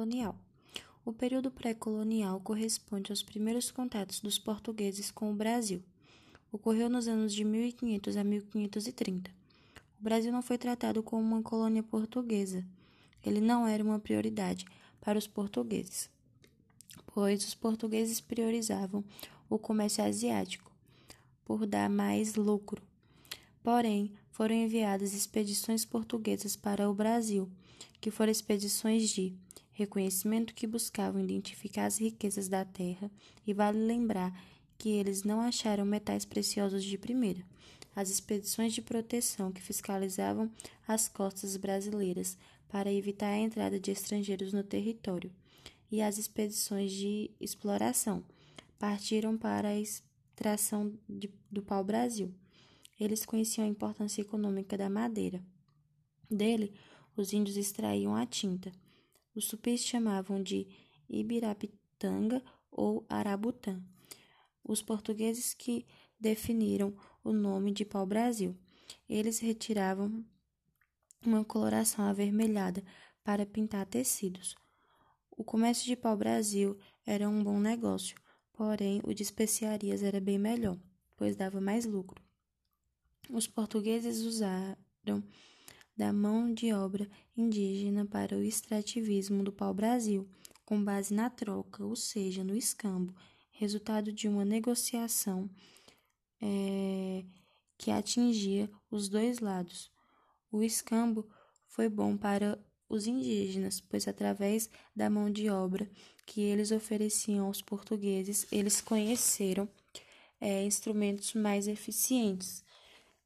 pré-colonial. O período pré-colonial corresponde aos primeiros contatos dos portugueses com o Brasil. Ocorreu nos anos de 1500 a 1530. O Brasil não foi tratado como uma colônia portuguesa. Ele não era uma prioridade para os portugueses, pois os portugueses priorizavam o comércio asiático por dar mais lucro. Porém, foram enviadas expedições portuguesas para o Brasil, que foram expedições de reconhecimento que buscavam identificar as riquezas da terra, e vale lembrar que eles não acharam metais preciosos de primeira. As expedições de proteção que fiscalizavam as costas brasileiras para evitar a entrada de estrangeiros no território, e as expedições de exploração partiram para a extração de, do pau-brasil. Eles conheciam a importância econômica da madeira. Dele, os índios extraíam a tinta. Os tupis chamavam de Ibirapitanga ou Arabutã. Os portugueses que definiram o nome de pau-brasil. Eles retiravam uma coloração avermelhada para pintar tecidos. O comércio de pau-brasil era um bom negócio, porém o de especiarias era bem melhor, pois dava mais lucro. Os portugueses usaram da mão de obra indígena para o extrativismo do pau-brasil, com base na troca, ou seja, no escambo, resultado de uma negociação é, que atingia os dois lados. O escambo foi bom para os indígenas, pois através da mão de obra que eles ofereciam aos portugueses, eles conheceram é, instrumentos mais eficientes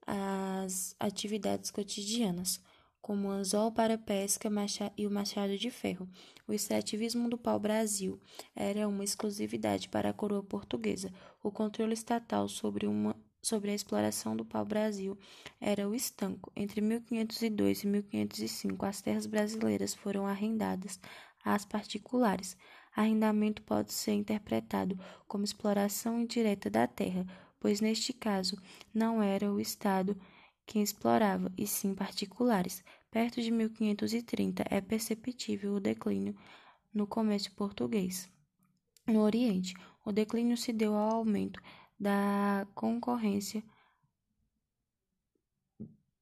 às atividades cotidianas, como o anzol para pesca e o machado de ferro. O extrativismo do pau-brasil era uma exclusividade para a coroa portuguesa. O controle estatal sobre uma sobre a exploração do pau-brasil era o estanco. Entre 1502 e 1505, as terras brasileiras foram arrendadas às particulares. Arrendamento pode ser interpretado como exploração indireta da terra, pois neste caso não era o Estado quem explorava, e sim particulares. Perto de 1530 é perceptível o declínio no comércio português. No Oriente, o declínio se deu ao aumento da concorrência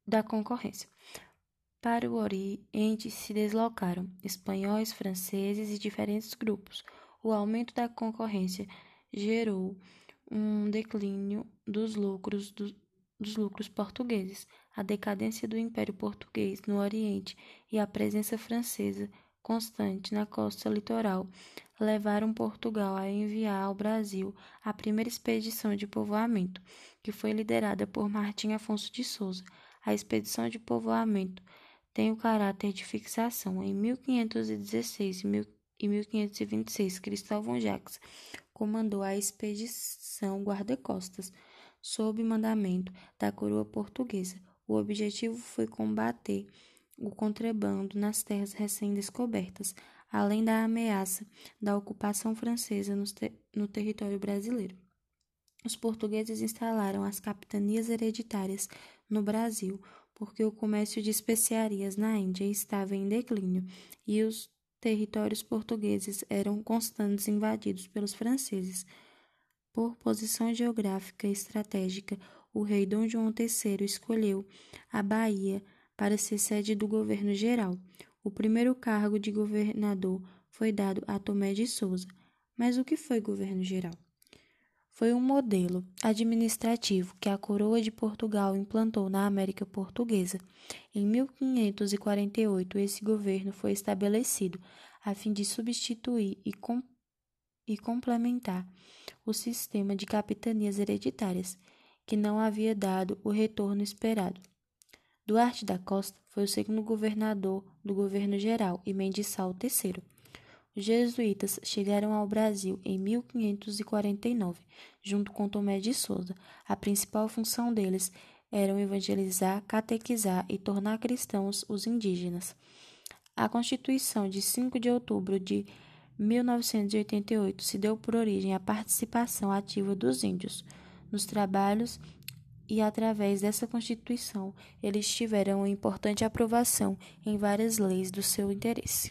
da concorrência. Para o Oriente se deslocaram espanhóis, franceses e diferentes grupos. O aumento da concorrência gerou um declínio dos lucros do, dos lucros portugueses, a decadência do Império Português no Oriente e a presença francesa constante na costa litoral levaram Portugal a enviar ao Brasil a primeira expedição de povoamento, que foi liderada por Martim Afonso de Souza. A expedição de povoamento tem o caráter de fixação. Em 1516 e 1526, Cristóvão Jacques comandou a expedição guarda-costas, sob mandamento da coroa portuguesa. O objetivo foi combater o contrabando nas terras recém-descobertas, além da ameaça da ocupação francesa no, ter no território brasileiro. Os portugueses instalaram as capitanias hereditárias no Brasil, porque o comércio de especiarias na Índia estava em declínio e os territórios portugueses eram constantes invadidos pelos franceses. Por posição geográfica e estratégica, o rei Dom João III escolheu a Bahia para ser sede do governo geral. O primeiro cargo de governador foi dado a Tomé de Souza. Mas o que foi governo geral? Foi um modelo administrativo que a coroa de Portugal implantou na América Portuguesa. Em 1548, esse governo foi estabelecido a fim de substituir e, com e complementar o sistema de capitanias hereditárias, que não havia dado o retorno esperado. Duarte da Costa foi o segundo governador do governo geral e Mendissal o terceiro. Jesuítas chegaram ao Brasil em 1549, junto com Tomé de Souza. A principal função deles era evangelizar, catequizar e tornar cristãos os indígenas. A Constituição de 5 de outubro de 1988 se deu por origem à participação ativa dos índios nos trabalhos e através dessa Constituição eles tiveram uma importante aprovação em várias leis do seu interesse.